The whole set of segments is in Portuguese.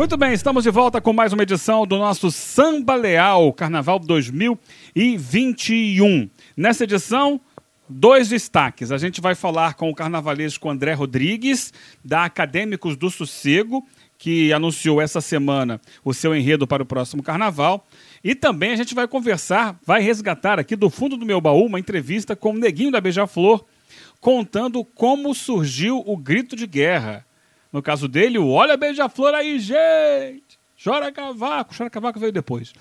Muito bem, estamos de volta com mais uma edição do nosso Samba Leal Carnaval 2021. Nessa edição, dois destaques. A gente vai falar com o carnavalesco André Rodrigues, da Acadêmicos do Sossego, que anunciou essa semana o seu enredo para o próximo carnaval. E também a gente vai conversar, vai resgatar aqui do fundo do meu baú uma entrevista com o Neguinho da Beija-Flor, contando como surgiu o grito de guerra. No caso dele, o Olha Beija-Flor aí, gente! Chora cavaco, chora cavaco veio depois.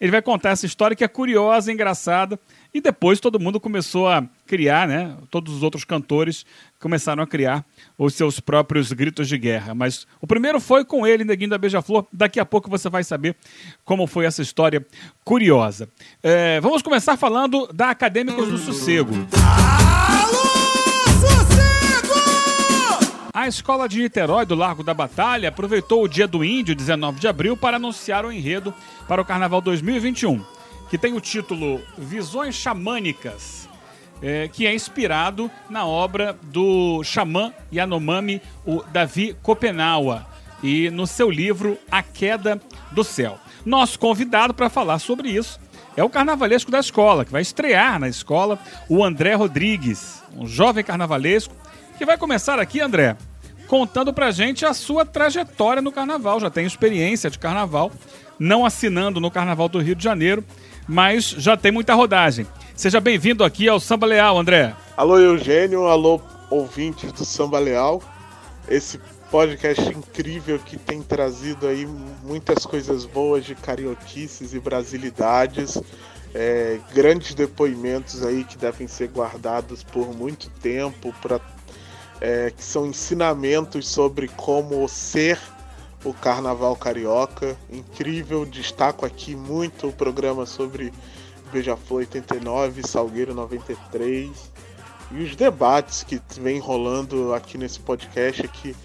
Ele vai contar essa história que é curiosa, engraçada, e depois todo mundo começou a criar, né? Todos os outros cantores começaram a criar os seus próprios gritos de guerra. Mas o primeiro foi com ele, Neguinho da Beija-Flor. Daqui a pouco você vai saber como foi essa história curiosa. É, vamos começar falando da Acadêmicos do Sossego. Alô! A escola de Niterói do Largo da Batalha aproveitou o Dia do Índio, 19 de abril, para anunciar o enredo para o Carnaval 2021, que tem o título Visões Xamânicas, é, que é inspirado na obra do xamã Yanomami, o Davi Kopenawa, e no seu livro A Queda do Céu. Nosso convidado para falar sobre isso é o carnavalesco da escola, que vai estrear na escola, o André Rodrigues, um jovem carnavalesco que vai começar aqui, André, contando pra gente a sua trajetória no carnaval. Já tem experiência de carnaval, não assinando no Carnaval do Rio de Janeiro, mas já tem muita rodagem. Seja bem-vindo aqui ao Samba Leal, André. Alô, Eugênio, alô, ouvintes do Samba Leal. Esse podcast incrível que tem trazido aí muitas coisas boas de carioquices e brasilidades. É, grandes depoimentos aí que devem ser guardados por muito tempo para é, que são ensinamentos sobre como ser o Carnaval Carioca. Incrível, destaco aqui muito o programa sobre Beija-Flor 89, Salgueiro 93 e os debates que vem rolando aqui nesse podcast que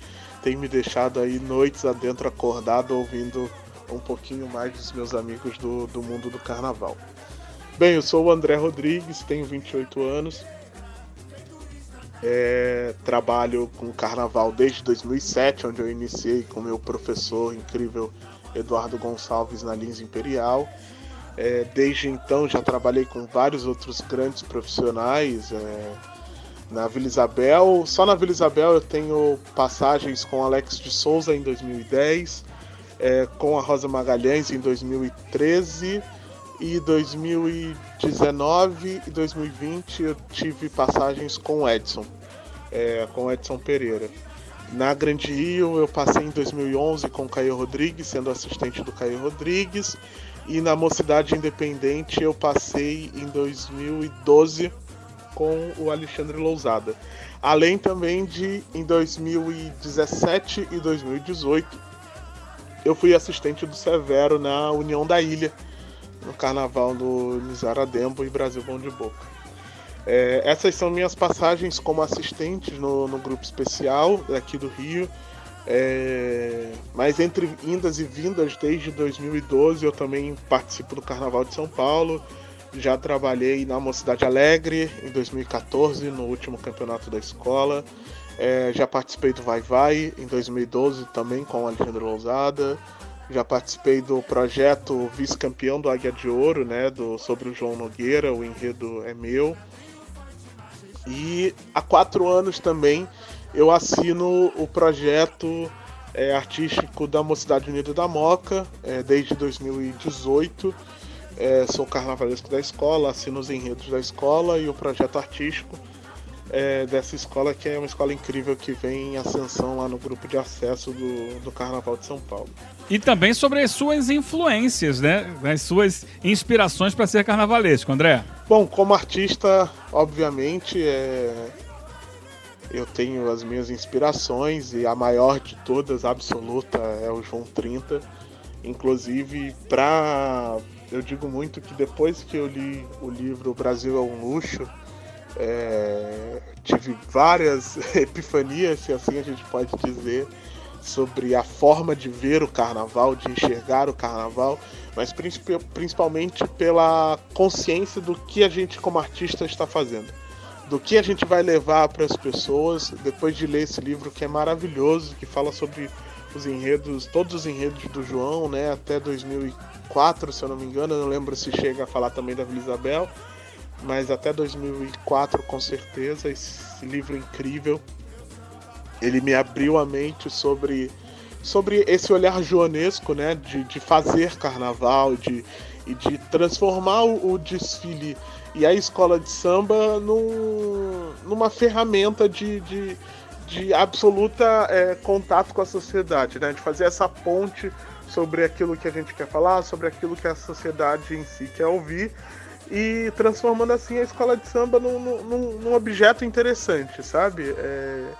tem me deixado aí noites adentro acordado ouvindo um pouquinho mais dos meus amigos do, do mundo do carnaval. Bem, eu sou o André Rodrigues, tenho 28 anos, é, trabalho com carnaval desde 2007, onde eu iniciei com meu professor incrível Eduardo Gonçalves na Lins Imperial. É, desde então já trabalhei com vários outros grandes profissionais. É, na Vila Isabel, só na Vila Isabel eu tenho passagens com Alex de Souza em 2010, é, com a Rosa Magalhães em 2013 e 2019 e 2020 eu tive passagens com o Edson, é, com o Edson Pereira. Na Grande Rio eu passei em 2011 com o Caio Rodrigues, sendo assistente do Caio Rodrigues, e na Mocidade Independente eu passei em 2012 com o Alexandre Lousada. Além também de em 2017 e 2018 eu fui assistente do Severo na União da Ilha, no carnaval do Nizaradembo e Brasil Bom de Boca. É, essas são minhas passagens como assistentes no, no grupo especial daqui do Rio. É, mas entre indas e vindas desde 2012 eu também participo do Carnaval de São Paulo. Já trabalhei na Mocidade Alegre em 2014, no último campeonato da escola. É, já participei do Vai Vai em 2012 também com o Alexandre Lousada. Já participei do projeto vice-campeão do Águia de Ouro, né? Do, sobre o João Nogueira, o enredo é meu. E há quatro anos também eu assino o projeto é, artístico da Mocidade Unida da Moca, é, desde 2018. É, sou carnavalesco da escola, assino os enredos da escola e o projeto artístico é, dessa escola, que é uma escola incrível que vem em ascensão lá no grupo de acesso do, do Carnaval de São Paulo. E também sobre as suas influências, né? As suas inspirações para ser carnavalesco, André. Bom, como artista, obviamente, é... eu tenho as minhas inspirações e a maior de todas, absoluta, é o João 30. Inclusive, para eu digo muito que depois que eu li o livro O Brasil é um Luxo, é, tive várias epifanias, se assim a gente pode dizer, sobre a forma de ver o carnaval, de enxergar o carnaval, mas principalmente pela consciência do que a gente, como artista, está fazendo. Do que a gente vai levar para as pessoas depois de ler esse livro que é maravilhoso, que fala sobre os enredos, todos os enredos do João, né, até 2004, se eu não me engano, eu não lembro se chega a falar também da Vila Isabel, mas até 2004 com certeza, esse livro incrível, ele me abriu a mente sobre, sobre esse olhar joanesco, né, de, de fazer carnaval, de, e de transformar o, desfile e a escola de samba num, numa ferramenta de, de, de absoluta é, contato com a sociedade, né? de fazer essa ponte sobre aquilo que a gente quer falar, sobre aquilo que a sociedade em si quer ouvir e transformando assim a escola de samba num, num, num objeto interessante, sabe? É,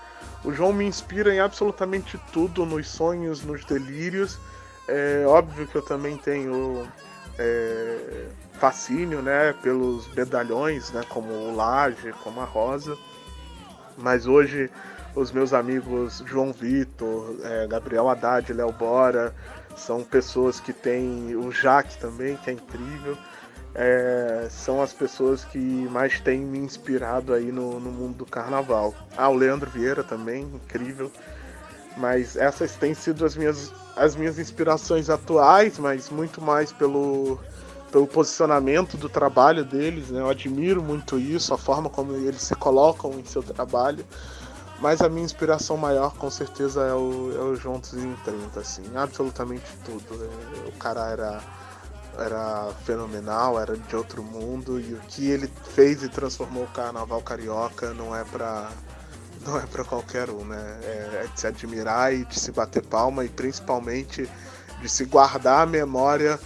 o João me inspira em absolutamente tudo, nos sonhos, nos delírios. É óbvio que eu também tenho é, fascínio, né, pelos medalhões, né, como o Laje, como a Rosa. Mas hoje os meus amigos João Vitor, é, Gabriel Haddad, Léo Bora, são pessoas que têm o Jaque também, que é incrível. É, são as pessoas que mais têm me inspirado aí no, no mundo do carnaval. Ah, o Leandro Vieira também, incrível. Mas essas têm sido as minhas, as minhas inspirações atuais, mas muito mais pelo, pelo posicionamento do trabalho deles, né? Eu admiro muito isso, a forma como eles se colocam em seu trabalho. Mas a minha inspiração maior, com certeza, é o, é o Juntos em 30, assim, absolutamente tudo. É, o cara era, era fenomenal, era de outro mundo, e o que ele fez e transformou o carnaval carioca não é pra, não é para qualquer um, né? É, é de se admirar e de se bater palma, e principalmente de se guardar a memória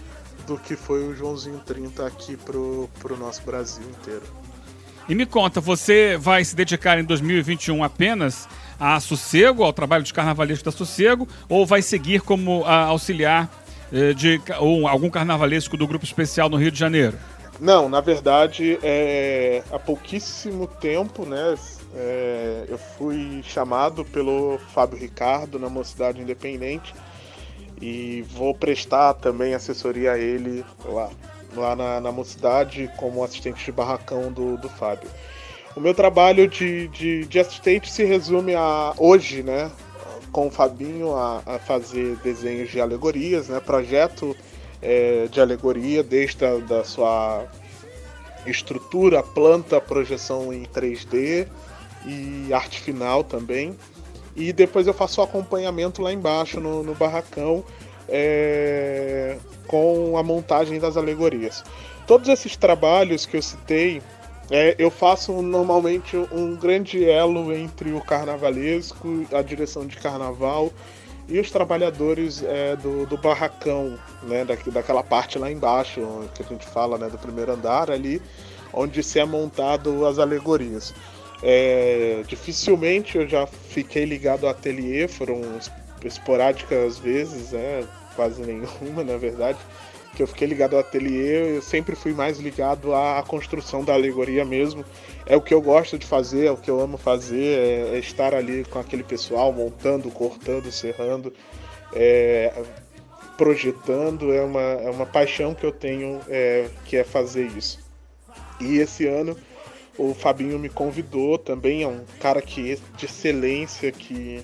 do que foi o Joãozinho 30 aqui pro, pro nosso Brasil inteiro. E me conta, você vai se dedicar em 2021 apenas a Sossego, ao trabalho de carnavalesco da Sossego, ou vai seguir como a, auxiliar de ou algum carnavalesco do grupo especial no Rio de Janeiro? Não, na verdade, é, há pouquíssimo tempo, né, é, eu fui chamado pelo Fábio Ricardo na Mocidade Independente e vou prestar também assessoria a ele lá, lá na, na mocidade como assistente de barracão do, do Fábio. O meu trabalho de, de, de assistente se resume a hoje, né, com o Fabinho a, a fazer desenhos de alegorias, né, projeto é, de alegoria desde a da sua estrutura, planta, projeção em 3D e arte final também e depois eu faço o acompanhamento lá embaixo no, no barracão é, com a montagem das alegorias. Todos esses trabalhos que eu citei, é, eu faço normalmente um grande elo entre o carnavalesco, a direção de carnaval e os trabalhadores é, do, do, barracão, né, da, daquela parte lá embaixo, que a gente fala né, do primeiro andar ali, onde se é montado as alegorias. É, dificilmente eu já fiquei ligado ao ateliê, foram esporádicas vezes, né, quase nenhuma na verdade, que eu fiquei ligado ao ateliê, eu sempre fui mais ligado à construção da alegoria mesmo. É o que eu gosto de fazer, é o que eu amo fazer, é, é estar ali com aquele pessoal, montando, cortando, serrando, é, projetando, é uma, é uma paixão que eu tenho, é, que é fazer isso. E esse ano o Fabinho me convidou também, é um cara que de excelência, que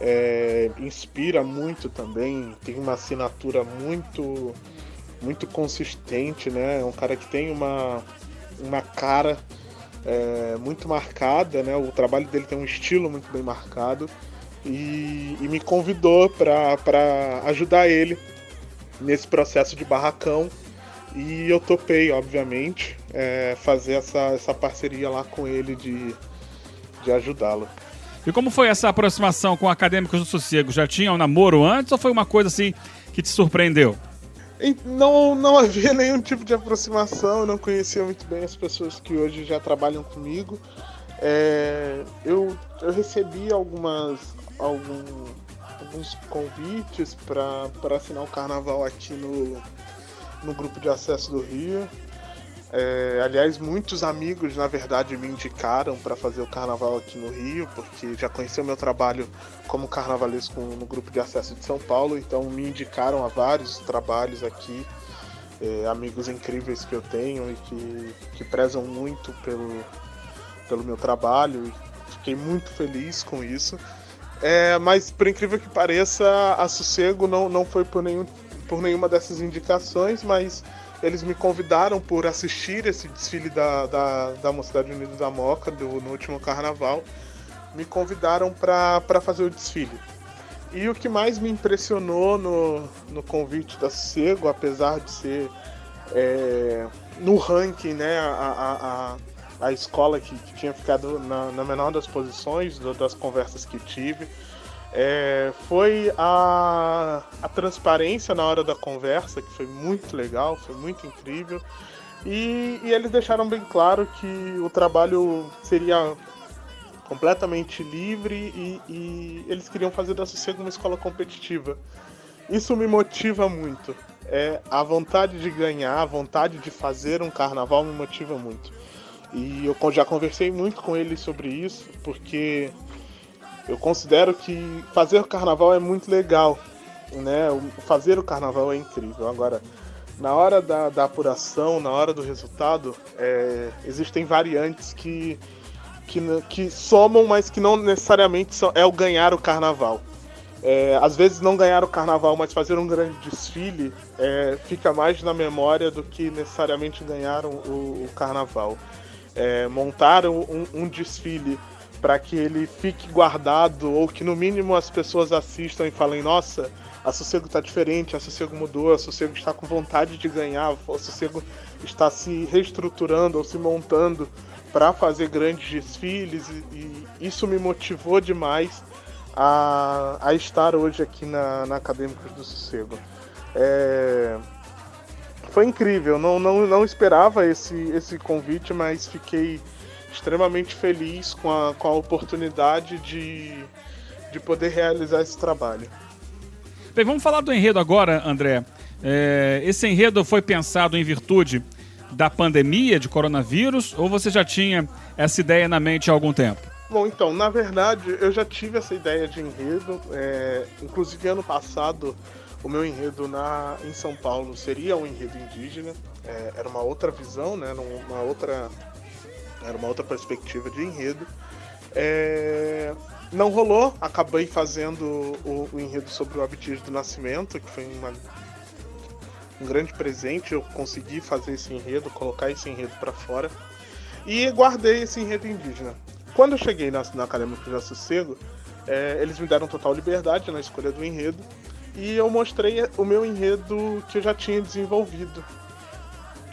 é, inspira muito também, tem uma assinatura muito muito consistente, né? É um cara que tem uma, uma cara é, muito marcada, né? O trabalho dele tem um estilo muito bem marcado e, e me convidou para ajudar ele nesse processo de barracão e eu topei, obviamente, é, fazer essa, essa parceria lá com ele de, de ajudá-lo. E como foi essa aproximação com Acadêmicos do Sossego? Já tinha um namoro antes ou foi uma coisa assim que te surpreendeu? Não, não havia nenhum tipo de aproximação, eu não conhecia muito bem as pessoas que hoje já trabalham comigo. É, eu, eu recebi algumas, algum, alguns convites para assinar o carnaval aqui no, no grupo de acesso do Rio. É, aliás, muitos amigos, na verdade, me indicaram para fazer o carnaval aqui no Rio, porque já conheceu meu trabalho como carnavalesco no grupo de acesso de São Paulo, então me indicaram a vários trabalhos aqui, é, amigos incríveis que eu tenho e que, que prezam muito pelo, pelo meu trabalho, fiquei muito feliz com isso. É, mas por incrível que pareça, a Sossego não, não foi por, nenhum, por nenhuma dessas indicações, mas eles me convidaram por assistir esse desfile da, da, da Mocidade Unida da Moca do, no último carnaval. Me convidaram para fazer o desfile. E o que mais me impressionou no, no convite da Sossego, apesar de ser é, no ranking, né, a, a, a escola que, que tinha ficado na, na, menor das posições das conversas que tive, é, foi a, a transparência na hora da conversa, que foi muito legal, foi muito incrível. E, e eles deixaram bem claro que o trabalho seria completamente livre e, e eles queriam fazer da Sossego uma escola competitiva. Isso me motiva muito. É, a vontade de ganhar, a vontade de fazer um carnaval me motiva muito. E eu já conversei muito com eles sobre isso, porque eu considero que fazer o carnaval é muito legal. Né? Fazer o carnaval é incrível. Agora, na hora da, da apuração, na hora do resultado, é, existem variantes que que, que somam, mas que não necessariamente são, é o ganhar o carnaval. É, às vezes não ganhar o carnaval, mas fazer um grande desfile é, fica mais na memória do que necessariamente ganhar o, o carnaval. É, montar um, um desfile para que ele fique guardado ou que no mínimo as pessoas assistam e falem: nossa, a Sossego está diferente, a Sossego mudou, a Sossego está com vontade de ganhar, a Sossego está se reestruturando ou se montando para fazer grandes desfiles e, e, isso me motivou demais a, a estar hoje aqui na, na Acadêmicos do Sossego. É, foi incrível, não, não, não esperava esse, esse convite, mas fiquei extremamente feliz com a, com a oportunidade de, de poder realizar esse trabalho. Bem, vamos falar do enredo agora, André. É, esse enredo foi pensado em virtude da pandemia de coronavírus ou você já tinha essa ideia na mente há algum tempo? Bom, então, na verdade, eu já tive essa ideia de enredo. É, inclusive, ano passado, o meu enredo na, em São Paulo seria um enredo indígena. É, era uma outra visão, né? Uma outra, era uma outra perspectiva de enredo. É, não rolou, acabei fazendo o, o, enredo sobre o Abdias do Nascimento, que foi uma um grande presente eu consegui fazer esse enredo, colocar esse enredo para fora e guardei esse enredo indígena. Quando eu cheguei na, na Acadêmica de Sossego, é, eles me deram total liberdade na escolha do enredo e eu mostrei o meu enredo que eu já tinha desenvolvido.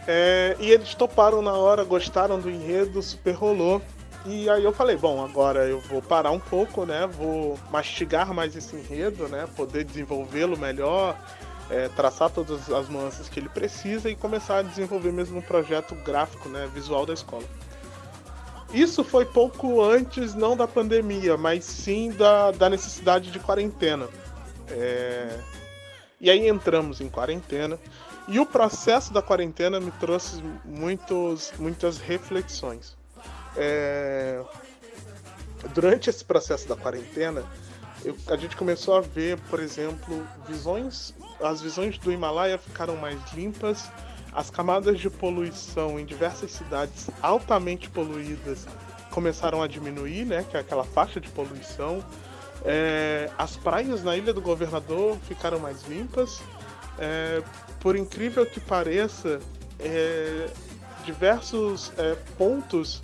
É, e eles toparam na hora, gostaram do enredo, super rolou. E aí eu falei, bom, agora eu vou parar um pouco, né? Vou mastigar mais esse enredo, né? Poder desenvolvê-lo melhor, é, traçar todas as nuances que ele precisa e começar a desenvolver mesmo um projeto gráfico, né, visual da escola. Isso foi pouco antes, não da pandemia, mas sim da, da necessidade de quarentena. É... E aí entramos em quarentena. E o processo da quarentena me trouxe muitos, muitas reflexões. É... Durante esse processo da quarentena, eu, a gente começou a ver, por exemplo, visões. As visões do Himalaia ficaram mais limpas, as camadas de poluição em diversas cidades altamente poluídas começaram a diminuir, né? Que é aquela faixa de poluição. É, as praias na Ilha do Governador ficaram mais limpas. É, por incrível que pareça, é, diversos é, pontos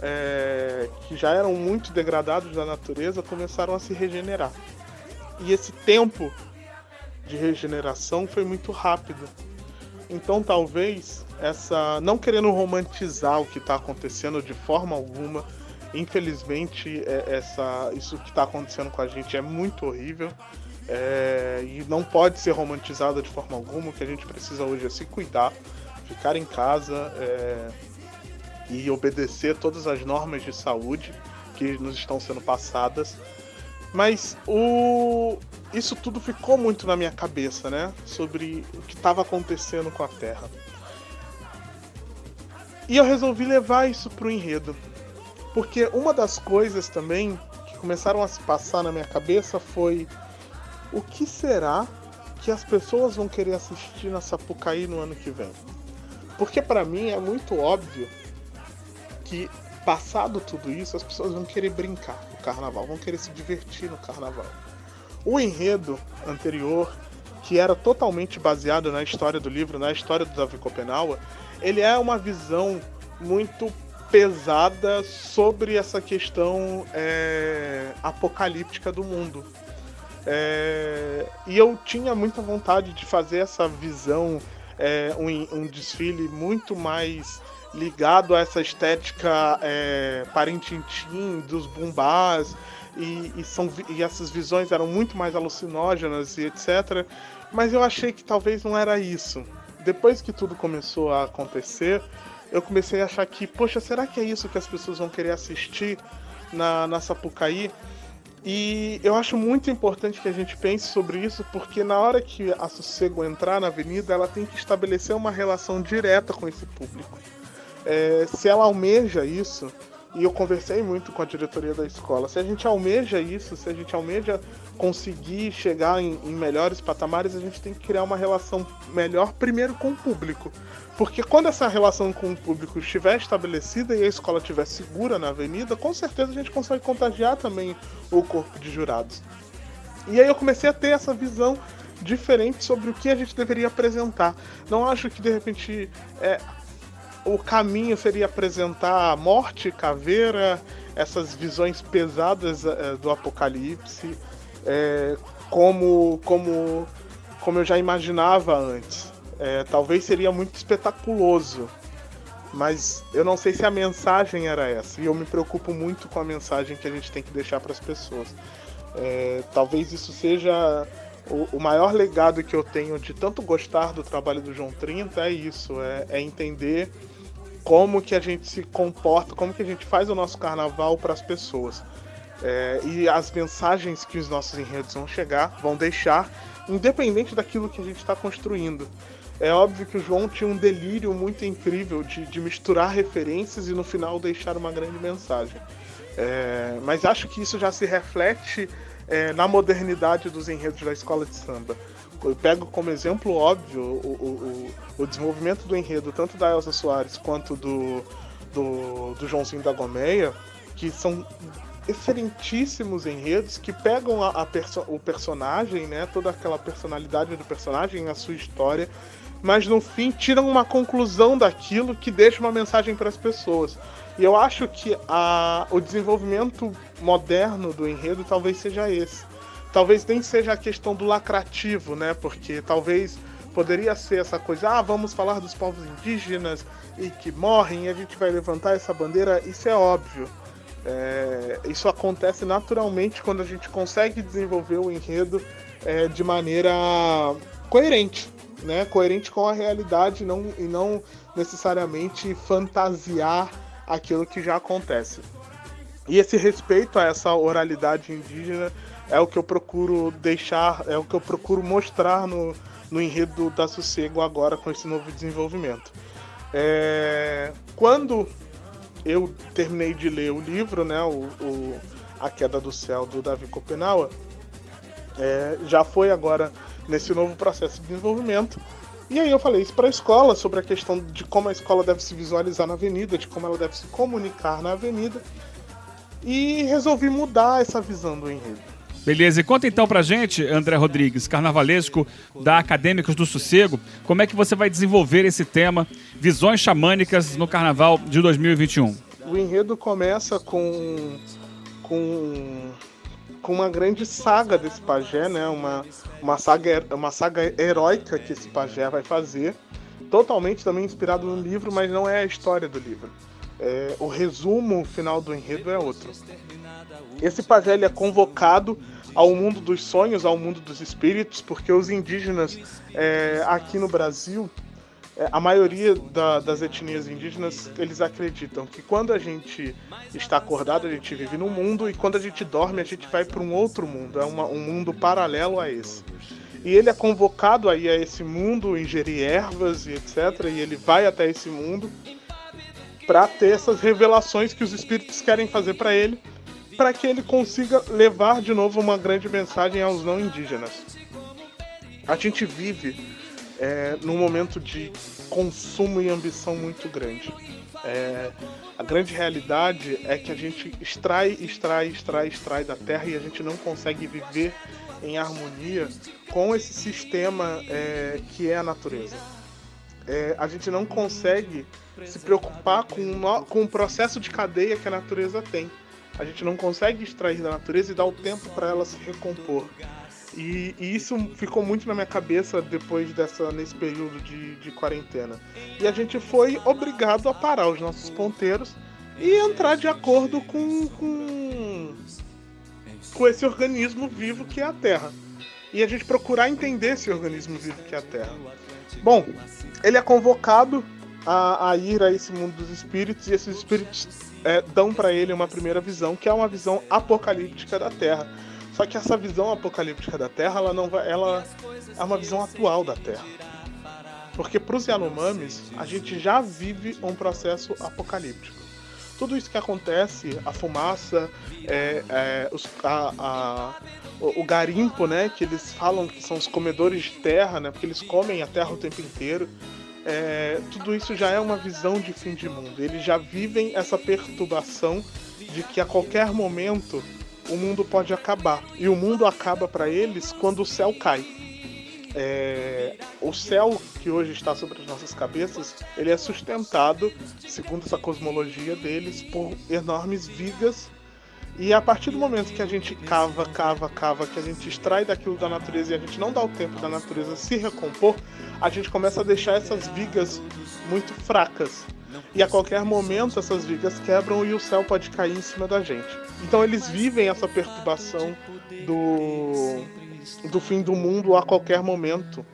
é, que já eram muito degradados da natureza começaram a se regenerar. E esse tempo de regeneração foi muito rápido. Então talvez essa. não querendo romantizar o que está acontecendo de forma alguma. Infelizmente, é, essa, isso que está acontecendo com a gente é muito horrível. É, e não pode ser romantizado de forma alguma. O que a gente precisa hoje é se cuidar, ficar em casa, é, e obedecer todas as normas de saúde que nos estão sendo passadas. Mas o isso tudo ficou muito na minha cabeça, né? Sobre o que estava acontecendo com a Terra. E eu resolvi levar isso pro enredo. Porque uma das coisas também que começaram a se passar na minha cabeça foi o que será que as pessoas vão querer assistir na Sapucaí no ano que vem? Porque para mim é muito óbvio que passado tudo isso, as pessoas vão querer brincar no carnaval, vão querer se divertir no carnaval. O enredo anterior, que era totalmente baseado na história do livro, na história do Davi Copenaua, ele é uma visão muito pesada sobre essa questão é, apocalíptica do mundo. É, e eu tinha muita vontade de fazer essa visão, é, um, um, desfile muito mais ligado a essa estética é, parentintim dos bumbás, e, e, são, e essas visões eram muito mais alucinógenas e etc. Mas eu achei que talvez não era isso. Depois que tudo começou a acontecer, eu comecei a achar que, poxa, será que é isso que as pessoas vão querer assistir na, na Sapucaí? E eu acho muito importante que a gente pense sobre isso, porque na hora que a Sossego entrar na avenida, ela tem que estabelecer uma relação direta com esse público. É, se ela almeja isso, e eu conversei muito com a diretoria da escola. Se a gente almeja isso, se a gente almeja conseguir chegar em, em, melhores patamares, a gente tem que criar uma relação melhor primeiro com o público. Porque quando essa relação com o público estiver estabelecida e a escola estiver segura na avenida, com certeza a gente consegue contagiar também o corpo de jurados. E aí eu comecei a ter essa visão diferente sobre o que a gente deveria apresentar. Não acho que de repente é, o caminho seria apresentar a morte, caveira, essas visões pesadas é, do apocalipse, é, como, como, como eu já imaginava antes. É, talvez seria muito espetaculoso, mas eu não sei se a mensagem era essa. E eu me preocupo muito com a mensagem que a gente tem que deixar para as pessoas. Talvez isso seja o, o, maior legado que eu tenho de tanto gostar do trabalho do João 30 é isso, é, é entender como que a gente se comporta, como que a gente faz o nosso carnaval para as pessoas. É, e as mensagens que os nossos enredos vão chegar, vão deixar, independente daquilo que a gente está construindo. É óbvio que o João tinha um delírio muito incrível de, de misturar referências e no final deixar uma grande mensagem. É, mas acho que isso já se reflete é, na modernidade dos enredos da escola de samba eu pego como exemplo óbvio o, o, o, desenvolvimento do enredo, tanto da Elsa Soares quanto do, do, do Joãozinho da Gomeia, que são excelentíssimos enredos que pegam a, a perso o personagem, né, toda aquela personalidade do personagem, a sua história, mas no fim tiram uma conclusão daquilo que deixa uma mensagem para as pessoas. E eu acho que a, o desenvolvimento moderno do enredo talvez seja esse talvez nem seja a questão do lacrativo, né? Porque talvez poderia ser essa coisa, ah, vamos falar dos povos indígenas e que morrem e a gente vai levantar essa bandeira, isso é óbvio. É, isso acontece naturalmente quando a gente consegue desenvolver o enredo é, de maneira coerente, né? Coerente com a realidade não, e não necessariamente fantasiar aquilo que já acontece. E esse respeito a essa oralidade indígena é o que eu procuro deixar, é o que eu procuro mostrar no, no enredo da Sossego agora com esse novo desenvolvimento. É, quando eu terminei de ler o livro, né, o, o A Queda do Céu do Davi Copenaua, é, já foi agora nesse novo processo de desenvolvimento. E aí eu falei isso para a escola sobre a questão de como a escola deve se visualizar na avenida, de como ela deve se comunicar na avenida, e resolvi mudar essa visão do enredo. Beleza, e conta então pra gente, André Rodrigues, carnavalesco da Acadêmicos do Sossego, como é que você vai desenvolver esse tema, visões xamânicas no carnaval de 2021? O enredo começa com, com, com uma grande saga desse pajé, né? Uma, uma, saga, uma saga heróica que esse pajé vai fazer, totalmente também inspirado no livro, mas não é a história do livro. É, o resumo final do enredo é outro. Esse pajé ele é convocado ao mundo dos sonhos, ao mundo dos espíritos, porque os indígenas é, aqui no Brasil, a maioria da, das etnias indígenas, eles acreditam que quando a gente está acordado, a gente vive num mundo e quando a gente dorme, a gente vai para um outro mundo, é uma, um mundo paralelo a esse. E ele é convocado aí a esse mundo, ingerir ervas e etc. E ele vai até esse mundo para ter essas revelações que os espíritos querem fazer para ele para que ele consiga levar de novo uma grande mensagem aos não indígenas. A gente vive é, num momento de consumo e ambição muito grande. É, a grande realidade é que a gente extrai, extrai, extrai, extrai da Terra e a gente não consegue viver em harmonia com esse sistema é, que é a natureza. É, a gente não consegue se preocupar com, no, com o processo de cadeia que a natureza tem. A gente não consegue extrair da natureza e dar o tempo para ela se recompor. E, e, isso ficou muito na minha cabeça depois dessa nesse período de, de quarentena. E a gente foi obrigado a parar os nossos ponteiros e entrar de acordo com, com, com esse organismo vivo que é a Terra. E a gente procurar entender esse organismo vivo que é a Terra. Bom, ele é convocado a, a ir a esse mundo dos espíritos e esses espíritos é, dão para ele uma primeira visão, que é uma visão apocalíptica da Terra. Só que essa visão apocalíptica da Terra, ela não vai, ela é uma visão atual da Terra. Porque para os Yanomamis, a gente já vive um processo apocalíptico. Tudo isso que acontece, a fumaça, é, é, os, a, a, o, garimpo, né, que eles falam que são os comedores de terra, né, porque eles comem a terra o tempo inteiro é, tudo isso já é uma visão de fim de mundo. Eles já vivem essa perturbação de que a qualquer momento o mundo pode acabar. E o mundo acaba para eles quando o céu cai. É, o céu que hoje está sobre as nossas cabeças, ele é sustentado, segundo essa cosmologia deles, por enormes vigas e a partir do momento que a gente cava, cava, cava, que a gente extrai daquilo da natureza e a gente não dá o tempo da natureza se recompor, a gente começa a deixar essas vigas muito fracas. E a qualquer momento essas vigas quebram e o céu pode cair em cima da gente. Então eles vivem essa perturbação do, do fim do mundo a qualquer momento.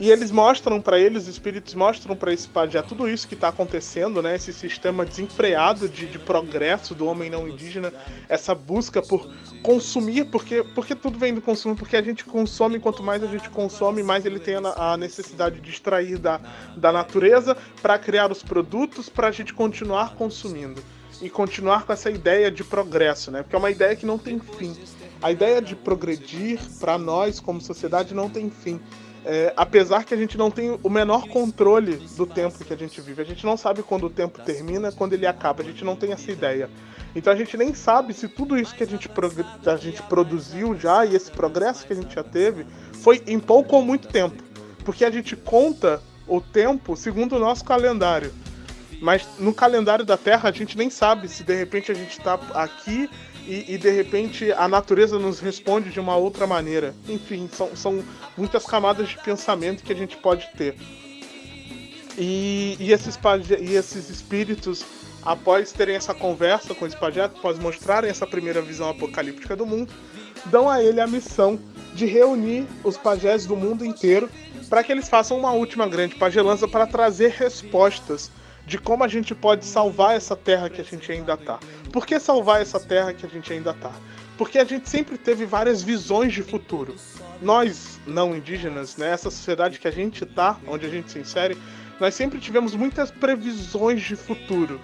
E eles mostram para eles, os espíritos mostram para esse pajé tudo isso que está acontecendo, né? Esse sistema desenfreado de, de, progresso do homem não indígena, essa busca por consumir, porque, porque tudo vem do consumo, porque a gente consome, quanto mais a gente consome, mais ele tem a, a necessidade de extrair da, da natureza para criar os produtos para a gente continuar consumindo. E continuar com essa ideia de progresso, né? Porque é uma ideia que não tem fim. A ideia de progredir para nós como sociedade não tem fim. É, apesar que a gente não tem o menor controle do tempo que a gente vive. A gente não sabe quando o tempo termina, quando ele acaba. A gente não tem essa ideia. Então a gente nem sabe se tudo isso que a gente, a gente produziu já e esse progresso que a gente já teve foi em pouco ou muito tempo. Porque a gente conta o tempo segundo o nosso calendário. Mas no calendário da Terra a gente nem sabe se de repente a gente está aqui e, e, de repente a natureza nos responde de uma outra maneira. Enfim, são, são muitas camadas de pensamento que a gente pode ter. E, e, esses, e esses espíritos, após terem essa conversa com esse pajé, após mostrarem essa primeira visão apocalíptica do mundo, dão a ele a missão de reunir os pajés do mundo inteiro para que eles façam uma última grande pagelança para trazer respostas de como a gente pode salvar essa terra que a gente ainda está. Por que salvar essa terra que a gente ainda está? Porque a gente sempre teve várias visões de futuro. Nós, não indígenas, nessa né, sociedade que a gente está, onde a gente se insere, nós sempre tivemos muitas previsões de futuro.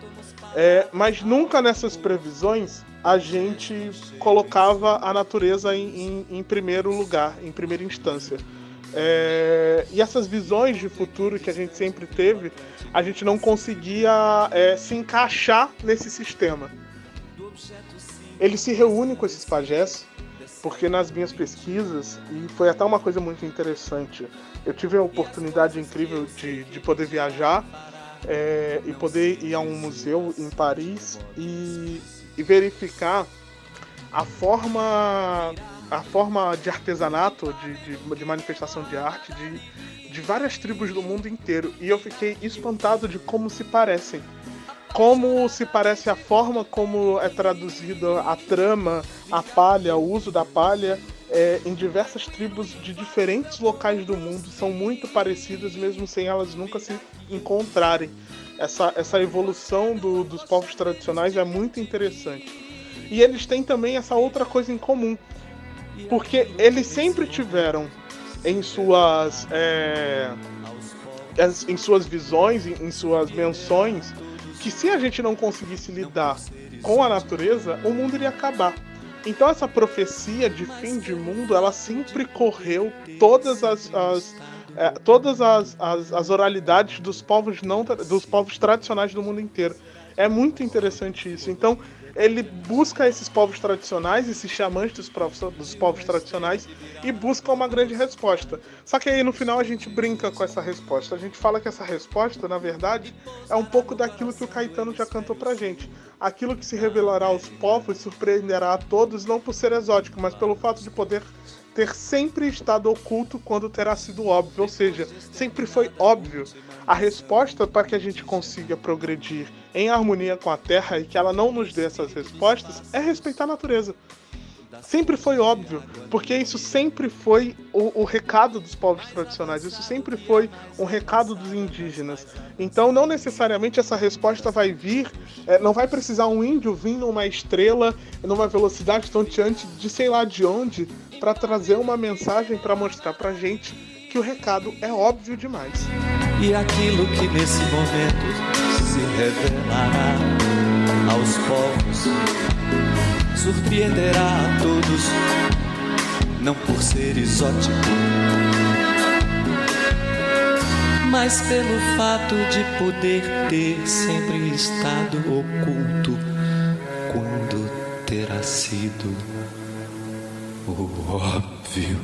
É, mas nunca nessas previsões a gente colocava a natureza em, em, em primeiro lugar, em primeira instância. É, e essas visões de futuro que a gente sempre teve, a gente não conseguia é, se encaixar nesse sistema. Ele se reúne com esses pajés, porque nas minhas pesquisas, e foi até uma coisa muito interessante, eu tive a oportunidade incrível de, de poder viajar é, e poder ir a um museu em Paris e, e verificar a forma a forma de artesanato, de, de, de, manifestação de arte de, de várias tribos do mundo inteiro. E eu fiquei espantado de como se parecem. Como se parece a forma como é traduzida a trama, a palha, o uso da palha é, em diversas tribos de diferentes locais do mundo. São muito parecidas, mesmo sem elas nunca se encontrarem. Essa, essa evolução do, dos povos tradicionais é muito interessante. E eles têm também essa outra coisa em comum, porque eles sempre tiveram em suas é, em suas visões, em suas menções, que se a gente não conseguisse lidar com a natureza, o mundo iria acabar. Então essa profecia de fim de mundo, ela sempre correu todas as, as é, todas as, as, as, oralidades dos povos não dos povos tradicionais do mundo inteiro. É muito interessante isso. Então, ele busca esses povos tradicionais, esses xamãs dos povos, dos povos tradicionais, e busca uma grande resposta. Só que aí no final a gente brinca com essa resposta. A gente fala que essa resposta, na verdade, é um pouco daquilo que o Caetano já cantou pra gente. Aquilo que se revelará aos povos surpreenderá a todos, não por ser exótico, mas pelo fato de poder ter sempre estado oculto quando terá sido óbvio, ou seja, sempre foi óbvio. A resposta para que a gente consiga progredir em harmonia com a Terra e que ela não nos dê essas respostas é respeitar a natureza. Sempre foi óbvio, porque isso sempre foi o, o, recado dos povos tradicionais, isso sempre foi um recado dos indígenas. Então, não necessariamente essa resposta vai vir, é, não vai precisar um índio vir numa estrela, numa velocidade tonteante de sei lá de onde, para trazer uma mensagem para mostrar para gente que o recado é óbvio demais. E aquilo que nesse momento se revelará aos povos surpreenderá a todos, não por ser exótico, mas pelo fato de poder ter sempre estado oculto quando terá sido o óbvio.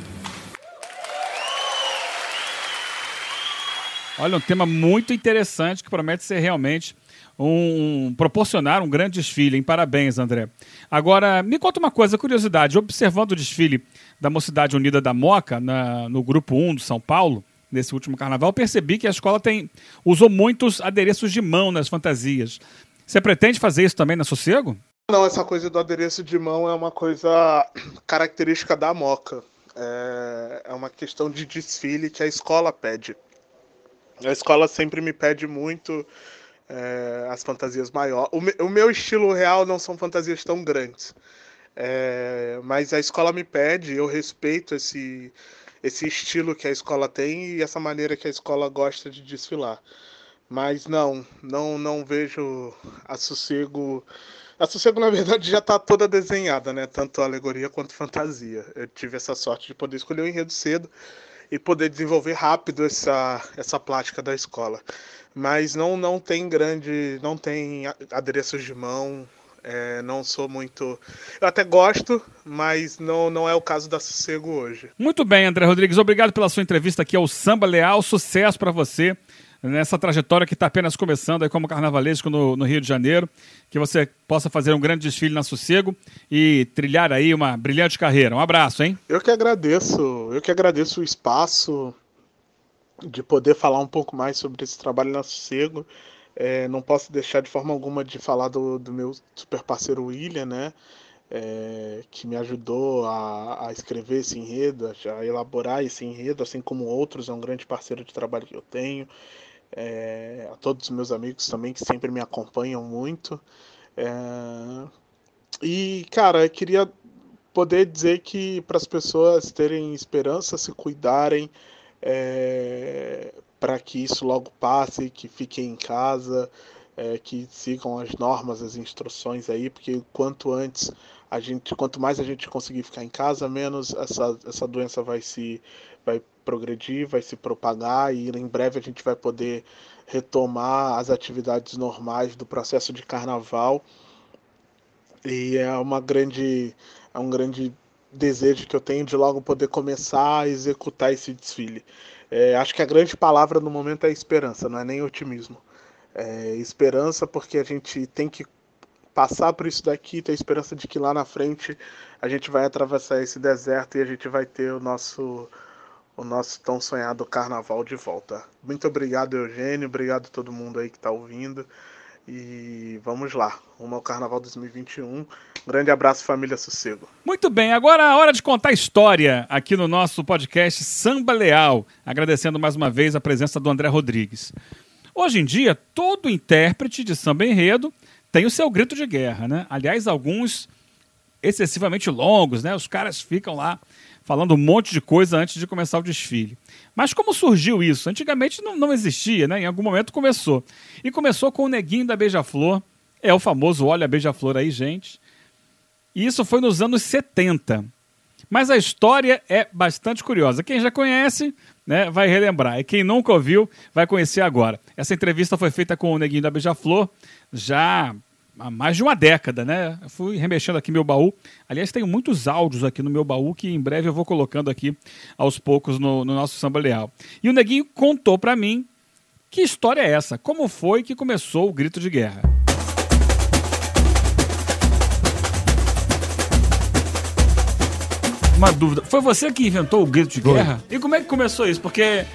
Olha, um tema muito interessante que promete ser realmente um, proporcionar um grande desfile. Em parabéns, André. Agora, me conta uma coisa, curiosidade. Observando o desfile da Mocidade Unida da Moca, na, no grupo 1 do São Paulo, nesse último carnaval, percebi que a escola tem usou muitos adereços de mão nas fantasias. Você pretende fazer isso também na Sossego? Não, essa coisa do adereço de mão é uma coisa característica da Moca. É, é uma questão de desfile que a escola pede. A escola sempre me pede muito é, as fantasias maiores. O, me, o, meu estilo real não são fantasias tão grandes. É, mas a escola me pede, eu respeito esse, esse estilo que a escola tem e essa maneira que a escola gosta de desfilar. Mas não, não, não vejo a Sossego. A Sossego, na verdade, já está toda desenhada, né? Tanto alegoria quanto fantasia. Eu tive essa sorte de poder escolher o enredo cedo e poder desenvolver rápido essa, essa plástica da escola mas não não tem grande, não tem adereços de mão. É, não sou muito. Eu até gosto, mas não, não é o caso da Sossego hoje. Muito bem, André Rodrigues. Obrigado pela sua entrevista aqui ao Samba Leal. Sucesso para você nessa trajetória que está apenas começando aí como carnavalesco no, no, Rio de Janeiro. Que você possa fazer um grande desfile na Sossego e trilhar aí uma brilhante carreira. Um abraço, hein? Eu que agradeço. Eu que agradeço o espaço de poder falar um pouco mais sobre esse trabalho na Sossego. É, não posso deixar de forma alguma de falar do, do meu super parceiro William, né? É, que me ajudou a, a, escrever esse enredo, a elaborar esse enredo, assim como outros, é um grande parceiro de trabalho que eu tenho. É, a todos os meus amigos também que sempre me acompanham muito. É, e, cara, eu queria poder dizer que para as pessoas terem esperança, se cuidarem, é, para que isso logo passe, que fiquem em casa, é, que sigam as normas, as instruções aí, porque quanto antes a gente, quanto mais a gente conseguir ficar em casa, menos essa, essa doença vai se vai progredir, vai se propagar e em breve a gente vai poder retomar as atividades normais do processo de carnaval. E é uma grande é um grande desejo que eu tenho de logo poder começar a executar esse desfile. É, acho que a grande palavra no momento é esperança, não é nem otimismo. É esperança porque a gente tem que passar por isso daqui, ter esperança de que lá na frente a gente vai atravessar esse deserto e a gente vai ter o nosso o nosso tão sonhado carnaval de volta. Muito obrigado, Eugênio, obrigado a todo mundo aí que está ouvindo. E vamos lá, rumo ao Carnaval 2021. grande abraço, família Sossego. Muito bem, agora a hora de contar história aqui no nosso podcast Samba Leal. Agradecendo mais uma vez a presença do André Rodrigues. Hoje em dia, todo intérprete de samba enredo tem o seu grito de guerra, né? Aliás, alguns excessivamente longos, né? Os caras ficam lá falando um monte de coisa antes de começar o desfile. Mas como surgiu isso? Antigamente não, não existia, né? Em algum momento começou. E começou com o Neguinho da Beija-Flor. É o famoso Olha a Beija-Flor aí, gente. E isso foi nos anos 70. Mas a história é bastante curiosa. Quem já conhece, né, vai relembrar. E quem nunca ouviu, vai conhecer agora. Essa entrevista foi feita com o Neguinho da Beija-Flor já há mais de uma década, né? Eu fui remexendo aqui meu baú. Aliás, tenho muitos áudios aqui no meu baú que em breve eu vou colocando aqui aos poucos no, no nosso samba leal. E o Neguinho contou para mim que história é essa? Como foi que começou o grito de guerra? Uma dúvida. Foi você que inventou o grito de Foi. guerra? E como é que começou isso? Porque é,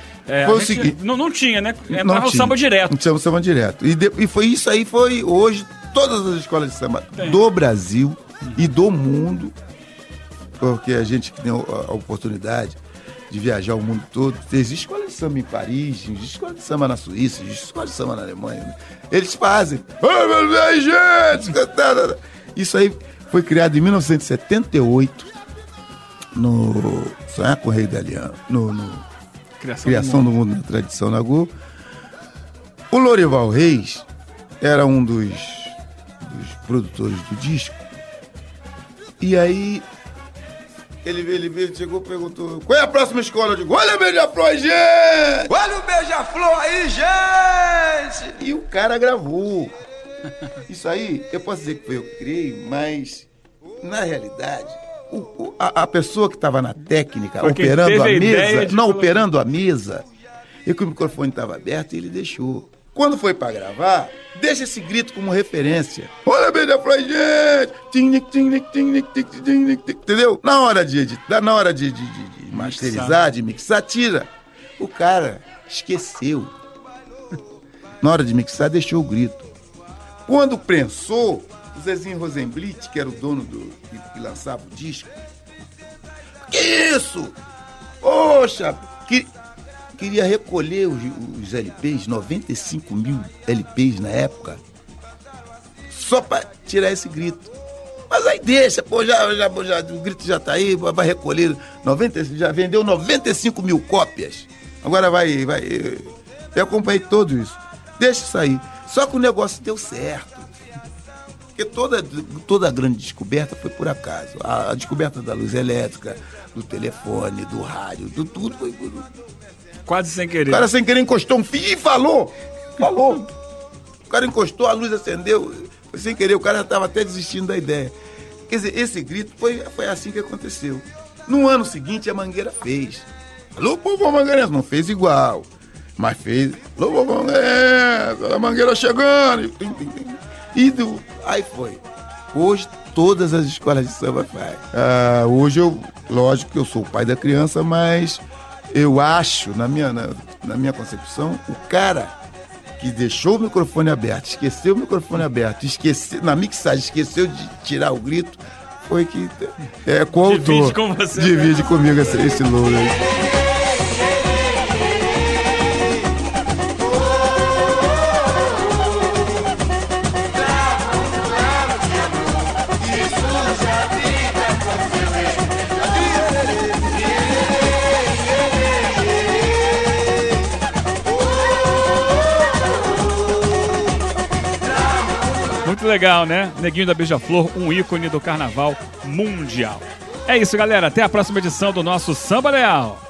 Foi a o seguinte- não, não tinha, né? Não Entrava o tinha. samba direto. Não tinha o samba direto. E, de- e foi isso aí, foi hoje, todas as escolas de samba Tem. do Brasil e do mundo, porque a gente que tem a, oportunidade de viajar o mundo todo, existe escola de samba em Paris, existe escola de samba na Suíça, existe escola de samba na Alemanha. né? Eles fazem. "Ah, meu Deus, gente! Isso aí foi criado em 1978 no Sonhar com o Rei da Aliança, no- no Criação, Criação do Mundo na Tradição na Globo. O Lorival Reis era um dos, dos produtores do disco. E aí ele veio, ele veio, chegou e perguntou: qual é a próxima escola? Eu digo: olha a Beija-Flor, gente! Olha o beija-flor aí, gente! E o cara gravou. Isso aí, eu posso dizer que foi eu que criei, mas na realidade, o- o- a, a pessoa que estava na técnica, Foi quem operando a mesa, não, colocar. operando a mesa, e que o microfone estava aberto, ele deixou. Quando foi para gravar, deixa esse grito como referência. Olha, gente! Nic, tic, tim, nic, tic. Entendeu? Na hora de editar, na hora de, de- de- de masterizar, de mixar, tira. O cara esqueceu. Na hora de mixar, deixou o grito. Quando prensou, o Zezinho Rosenblit, que era o dono do. que, que lançava o disco. Que isso? Poxa! Que, queria recolher os, os LPs, 95 mil LPs na época, só pra tirar esse grito. Mas aí deixa, pô, já, já, já, o grito já tá aí, vai recolher 90, já vendeu 95 mil cópias. Agora vai, vai. Eu acompanhei tudo isso. Deixa isso aí. Só que o negócio deu certo. Porque toda, toda grande descoberta foi por acaso. A, a descoberta da luz elétrica, do telefone, do rádio, do tudo foi por. Quase sem querer. O cara sem querer encostou um fio e falou. Falou. O cara encostou, a luz acendeu. Foi sem querer, o cara estava até desistindo da ideia. Quer dizer, esse grito foi, foi assim que aconteceu. No ano seguinte, a Mangueira fez. Alô, povo Mangueirense. Não fez igual, mas fez. Alô, povo Mangueirense. A Mangueira chegando. E. E do, aí foi. Hoje, todas as escolas de samba fazem. Ah, hoje, eu, lógico que eu sou o pai da criança, mas eu acho, na minha, na, na minha concepção, o cara que deixou o microfone aberto, esqueceu o microfone aberto, esqueceu, na mixagem esqueceu de tirar o grito, foi que é coautor. Divide com você. Divide comigo esse, esse louro aí. Legal, né? Neguinho da Beija-Flor, um ícone do carnaval mundial. É isso, galera. Até a próxima edição do nosso Samba Leal.